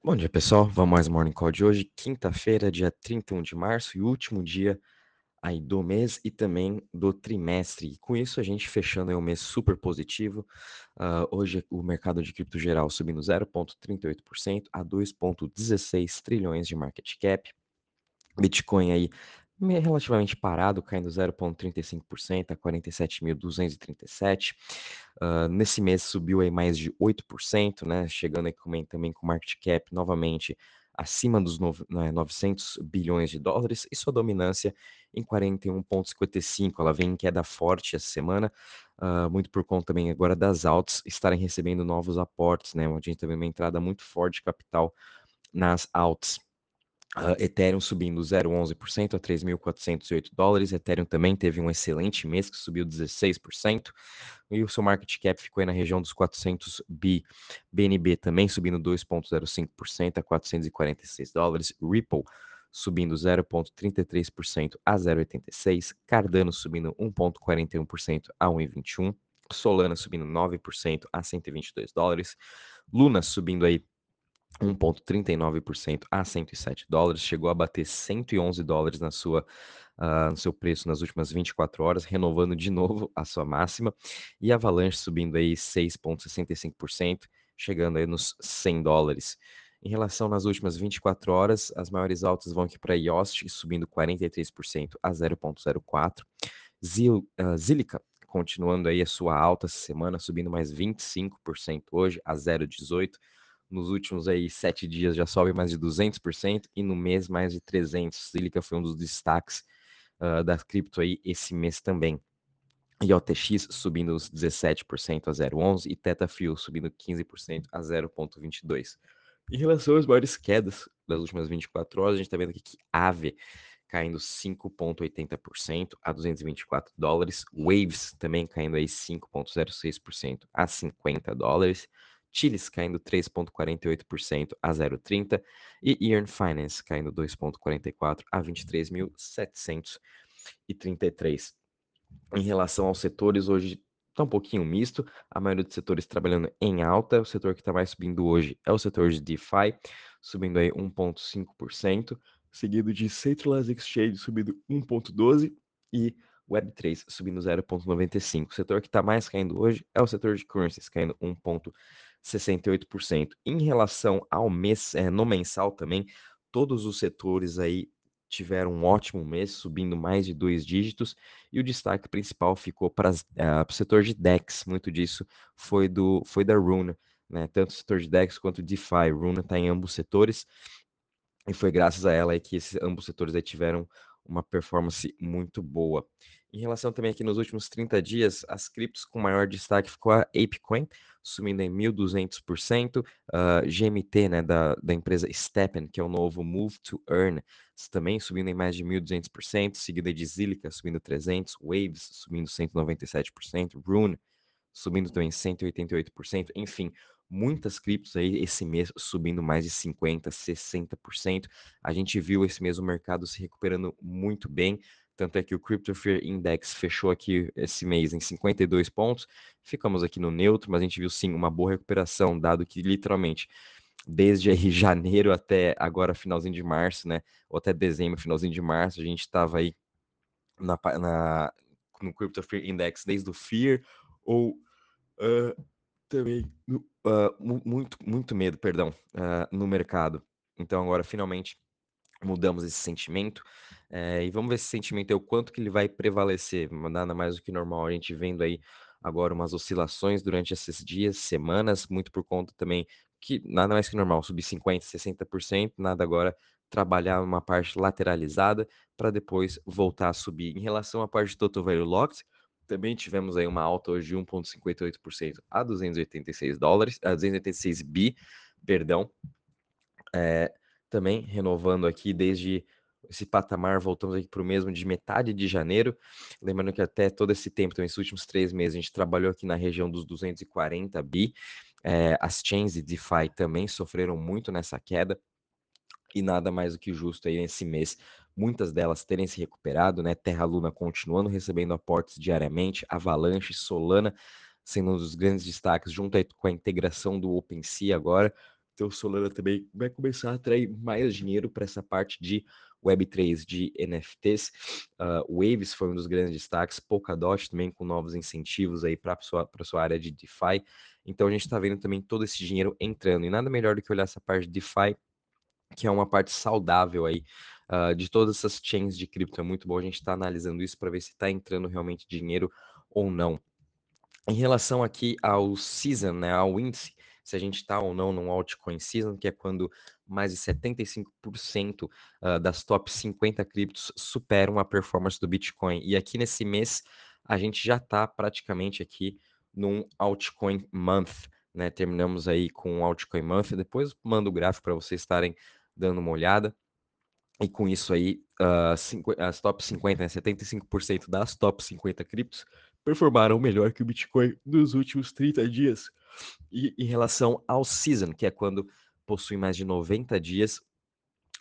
Bom dia, pessoal. Vamos mais Morning Call de hoje, quinta-feira, dia 31 de março e último dia aí do mês e também do trimestre. E com isso, a gente fechando aí um mês super positivo. Uh, hoje, o mercado de cripto geral subindo 0,38% a 2,16 trilhões de market cap. Bitcoin aí relativamente parado, caindo 0,35% a 47.237. Uh, nesse mês subiu aí mais de 8%, né? Chegando aí também com market cap novamente acima dos no, né, 900 bilhões de dólares e sua dominância em 41,55. Ela vem em queda forte essa semana, uh, muito por conta também agora das altas estarem recebendo novos aportes, né? A gente teve uma entrada muito forte de capital nas altas. Uh, Ethereum subindo 0,11% a 3.408 dólares. Ethereum também teve um excelente mês que subiu 16%. E o seu market cap ficou aí na região dos 400 bi. BNB também subindo 2,05% a 446 dólares. Ripple subindo 0,33% a 0,86. Cardano subindo 1,41% a 1,21. Solana subindo 9% a 122 dólares. Luna subindo aí 1,39% a 107 dólares, chegou a bater 111 dólares na sua, uh, no seu preço nas últimas 24 horas, renovando de novo a sua máxima, e Avalanche subindo aí 6,65%, chegando aí nos 100 dólares. Em relação nas últimas 24 horas, as maiores altas vão aqui para Yost, subindo 43% a 0,04%. Zil, uh, Zilica, continuando aí a sua alta essa semana, subindo mais 25% hoje a 0,18% nos últimos aí sete dias já sobe mais de 200% e no mês mais de 300%. Silica foi um dos destaques uh, da cripto aí esse mês também. E OTX subindo os 17% a 0,11 e TetaFuel subindo 15% a 0,22. Em relação às maiores quedas das últimas 24 horas, a gente está vendo aqui que AVE caindo 5,80% a 224 dólares, Waves também caindo aí 5,06% a 50 dólares, Chiles caindo 3,48% a 0,30% e Earn Finance caindo 2,44% a 23.733. Em relação aos setores, hoje está um pouquinho misto, a maioria dos setores trabalhando em alta, o setor que está mais subindo hoje é o setor de DeFi, subindo aí 1,5%, seguido de Centralized Exchange subindo 1,12% e Web3 subindo 0,95%. O setor que está mais caindo hoje é o setor de currencies, caindo 1,5%. 68%. Em relação ao mês, é, no mensal também, todos os setores aí tiveram um ótimo mês, subindo mais de dois dígitos, e o destaque principal ficou para uh, o setor de DEX, muito disso foi, do, foi da Runa, né? tanto o setor de DEX quanto o DeFi, Runa está em ambos setores, e foi graças a ela que esses ambos setores aí tiveram uma performance muito boa. Em relação também aqui nos últimos 30 dias, as criptos com maior destaque ficou a ApeCoin, subindo em 1.200%, uh, GMT, né, da, da empresa Steppen, que é o novo Move to Earn, também subindo em mais de 1.200%, seguida de Zilica subindo 300%, Waves subindo 197%, Rune subindo também 188%, enfim, muitas criptos aí esse mês subindo mais de 50%, 60%. A gente viu esse mês o mercado se recuperando muito bem, tanto é que o Crypto Fear Index fechou aqui esse mês em 52 pontos. Ficamos aqui no neutro, mas a gente viu sim uma boa recuperação, dado que literalmente desde aí janeiro até agora finalzinho de março, né? Ou até dezembro, finalzinho de março, a gente estava aí na, na, no Crypto Fear Index desde o Fear ou uh, também uh, muito, muito medo, perdão, uh, no mercado. Então agora finalmente mudamos esse sentimento. É, e vamos ver esse sentimento aí, o quanto que ele vai prevalecer. Nada mais do que normal, a gente vendo aí agora umas oscilações durante esses dias, semanas, muito por conta também que nada mais que normal, subir 50%, 60%, nada agora trabalhar uma parte lateralizada para depois voltar a subir. Em relação à parte de Total Value Locked, também tivemos aí uma alta hoje de 1,58% a 286 dólares, a 286 bi, perdão. É, também renovando aqui desde esse patamar, voltamos aqui para o mesmo de metade de janeiro. Lembrando que até todo esse tempo, então, esses últimos três meses, a gente trabalhou aqui na região dos 240 bi. É, as chains de DeFi também sofreram muito nessa queda. E nada mais do que justo aí nesse mês, muitas delas terem se recuperado, né? Terra Luna continuando recebendo aportes diariamente, Avalanche, Solana sendo um dos grandes destaques, junto com a integração do OpenSea agora, Então, Solana também vai começar a atrair mais dinheiro para essa parte de Web3 de NFTs. Uh, Waves foi um dos grandes destaques, Polkadot também com novos incentivos aí para a sua, sua área de DeFi. Então a gente está vendo também todo esse dinheiro entrando. E nada melhor do que olhar essa parte de DeFi, que é uma parte saudável aí uh, de todas essas chains de cripto. É muito bom a gente estar tá analisando isso para ver se está entrando realmente dinheiro ou não. Em relação aqui ao season, né, ao índice, se a gente está ou não num altcoin season, que é quando mais de 75% uh, das top 50 criptos superam a performance do Bitcoin. E aqui nesse mês a gente já está praticamente aqui num altcoin month, né? Terminamos aí com um altcoin month. Depois mando o gráfico para vocês estarem dando uma olhada. E com isso aí, uh, cinco, as top 50, né, 75% das top 50 criptos performaram melhor que o Bitcoin nos últimos 30 dias. E em relação ao season, que é quando possui mais de 90 dias,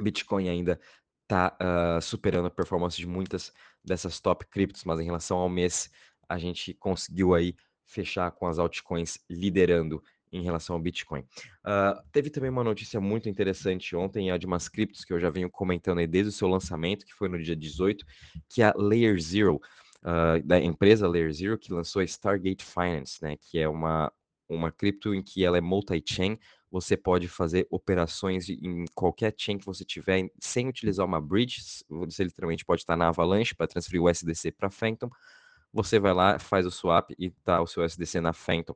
Bitcoin ainda está uh, superando a performance de muitas dessas top criptos, mas em relação ao mês, a gente conseguiu aí fechar com as altcoins liderando em relação ao Bitcoin. Uh, teve também uma notícia muito interessante ontem, a de umas criptos que eu já venho comentando aí desde o seu lançamento, que foi no dia 18, que é a Layer Zero, uh, da empresa Layer Zero, que lançou a Stargate Finance, né, que é uma, uma cripto em que ela é multi-chain, você pode fazer operações em qualquer chain que você tiver sem utilizar uma bridge, você literalmente pode estar na Avalanche para transferir o SDC para Phantom, você vai lá, faz o swap e tá o seu SDC na Phantom.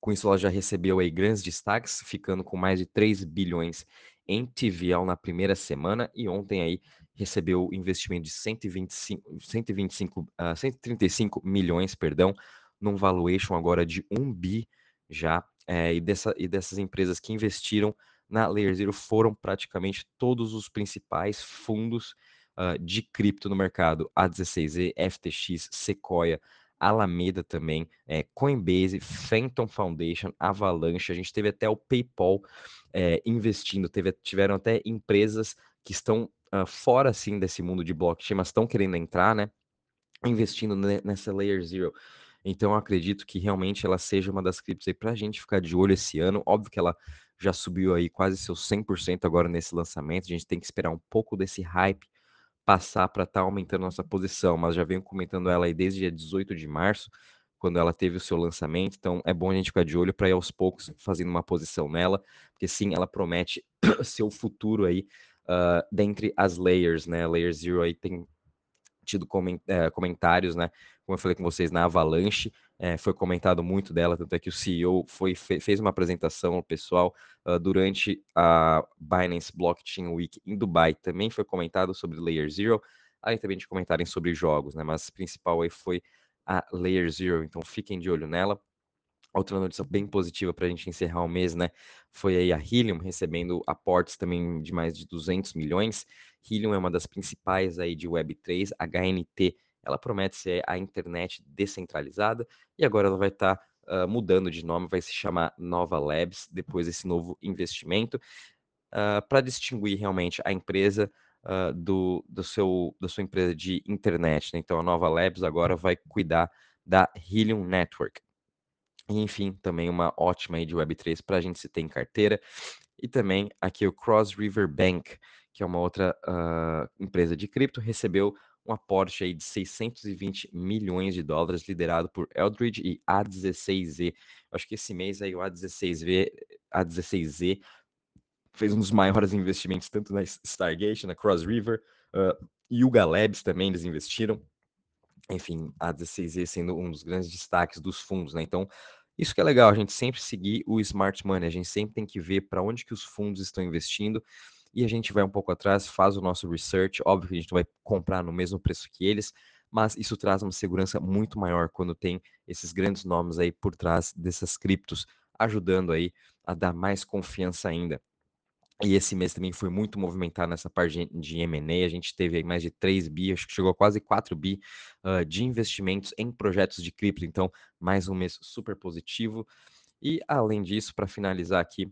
Com isso, ela já recebeu aí grandes destaques, ficando com mais de 3 bilhões em TVL na primeira semana e ontem aí recebeu investimento de 125, 125, uh, 135 milhões, perdão, num valuation agora de 1 bi já, é, e, dessa, e dessas empresas que investiram na Layer Zero foram praticamente todos os principais fundos uh, de cripto no mercado, A16Z, FTX, Sequoia, Alameda também, é, Coinbase, Phantom Foundation, Avalanche, a gente teve até o PayPal é, investindo, teve, tiveram até empresas que estão uh, fora assim desse mundo de blockchain, mas estão querendo entrar, né? Investindo nessa Layer Zero. Então eu acredito que realmente ela seja uma das criptos aí para a gente ficar de olho esse ano. Óbvio que ela já subiu aí quase seus 100% agora nesse lançamento. A gente tem que esperar um pouco desse hype passar para estar tá aumentando nossa posição, mas já venho comentando ela aí desde dia 18 de março, quando ela teve o seu lançamento, então é bom a gente ficar de olho para ir aos poucos fazendo uma posição nela, porque sim, ela promete seu futuro aí uh, dentre as layers, né? Layer Zero aí tem tido eh, comentários, né? Como eu falei com vocês na Avalanche, é, foi comentado muito dela, tanto é que o CEO foi, fez uma apresentação ao pessoal uh, durante a Binance Blockchain Week em Dubai. Também foi comentado sobre Layer Zero, além também de comentarem sobre jogos, né? Mas principal aí foi a Layer Zero, então fiquem de olho nela. Outra notícia bem positiva para a gente encerrar o mês, né? Foi aí a Helium recebendo aportes também de mais de 200 milhões. Helium é uma das principais aí de Web3, HNT ela promete ser a internet descentralizada e agora ela vai estar tá, uh, mudando de nome, vai se chamar Nova Labs depois desse novo investimento, uh, para distinguir realmente a empresa uh, do, do seu, da sua empresa de internet. Né? Então a Nova Labs agora vai cuidar da Helium Network. E, enfim, também uma ótima aí de Web3 para a gente se ter em carteira. E também aqui o Cross River Bank, que é uma outra uh, empresa de cripto, recebeu um aporte aí de 620 milhões de dólares, liderado por Eldridge e A16Z. Acho que esse mês aí o A16Z, A16Z fez um dos maiores investimentos, tanto na Stargate, na Cross River, uh, Yuga Labs também eles investiram. Enfim, a A16Z sendo um dos grandes destaques dos fundos, né? Então, isso que é legal, a gente sempre seguir o smart money, a gente sempre tem que ver para onde que os fundos estão investindo e a gente vai um pouco atrás, faz o nosso research. Óbvio que a gente não vai comprar no mesmo preço que eles, mas isso traz uma segurança muito maior quando tem esses grandes nomes aí por trás dessas criptos, ajudando aí a dar mais confiança ainda. E esse mês também foi muito movimentado nessa parte de M&A, a gente teve mais de 3 bi, acho que chegou a quase 4 bi uh, de investimentos em projetos de cripto, então mais um mês super positivo. E além disso, para finalizar aqui,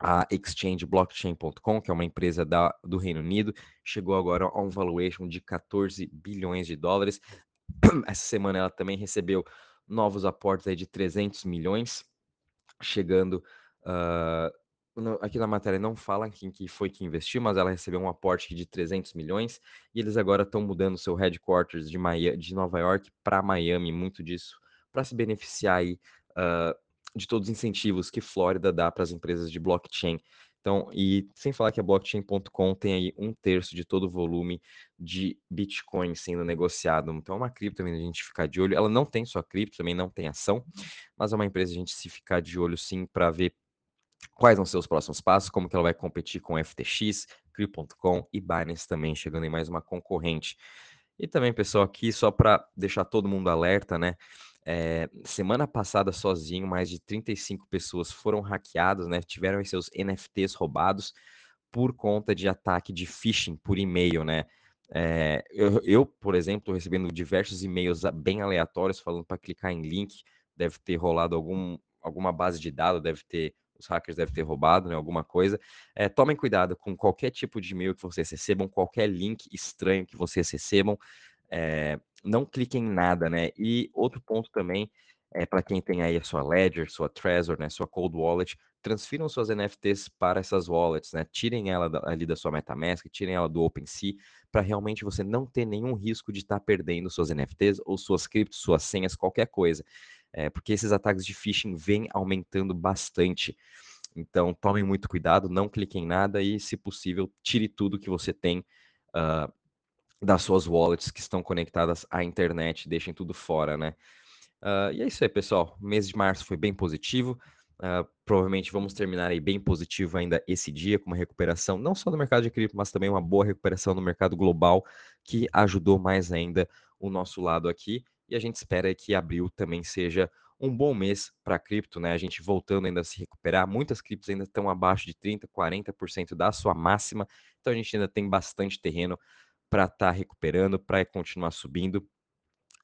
a Exchange Blockchain.com, que é uma empresa da, do Reino Unido, chegou agora a um valuation de 14 bilhões de dólares. Essa semana ela também recebeu novos aportes aí de 300 milhões, chegando uh, aqui na matéria não fala quem que foi que investiu, mas ela recebeu um aporte de 300.000.000 e eles agora estão mudando seu headquarters de de Nova Iorque pra Miami, muito disso pra se beneficiar aí, hã, de todos os incentivos que Flórida dá para as empresas de blockchain. Então e sem falar que a Blockchain.com tem aí 1/3 de todo o volume de Bitcoin sendo negociado, então é uma cripto também a gente ficar de olho, ela não tem só cripto, também não tem ação, mas é uma empresa a gente se ficar de olho sim pra ver quais vão ser os próximos passos, como que ela vai competir com FTX, Crio.com e Binance também chegando em mais uma concorrente. E também pessoal aqui só pra deixar todo mundo alerta, né, eh, semana passada sozinho mais de 35 pessoas foram hackeadas, né, tiveram seus NFTs roubados, por conta de ataque de phishing por e-mail, né. Eh, eu eu, por exemplo, recebendo diversos e-mails bem aleatórios falando pra clicar em link, deve ter rolado algum alguma base de dados, deve ter os hackers devem ter roubado, né, alguma coisa. Eh, tomem cuidado com qualquer tipo de e-mail que vocês recebam, qualquer link estranho que vocês recebam, eh, não cliquem em nada, né. E outro ponto também, eh, pra quem tem aí a sua Ledger, sua Trezor, né, sua Cold Wallet, transfiram suas NFTs para essas wallets, né, tirem ela ali da sua MetaMask, tirem ela do OpenSea, pra realmente você não ter nenhum risco de estar perdendo suas NFTs ou suas criptos, suas senhas, qualquer coisa. Eh, porque esses ataques de phishing vêm aumentando bastante. Então tomem muito cuidado, não cliquem em nada e, se possível, tire tudo que você tem, hã, das suas wallets que estão conectadas à internet, deixem tudo fora, né. Hã, e é isso aí pessoal, o mês de março foi bem positivo, hã, provavelmente vamos terminar aí bem positivo ainda esse dia, com uma recuperação não só no mercado de cripto, mas também uma boa recuperação no mercado global, que ajudou mais ainda o nosso lado aqui, e a gente espera que abril também seja um bom mês pra cripto, né, a gente voltando ainda a se recuperar, muitas criptos ainda estão abaixo de 30, 40% da sua máxima, então a gente ainda tem bastante terreno pra estar recuperando, pra continuar subindo,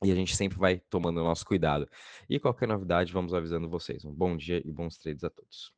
e a gente sempre vai tomando o nosso cuidado. E qualquer novidade vamos avisando vocês. Um bom dia e bons trades a todos.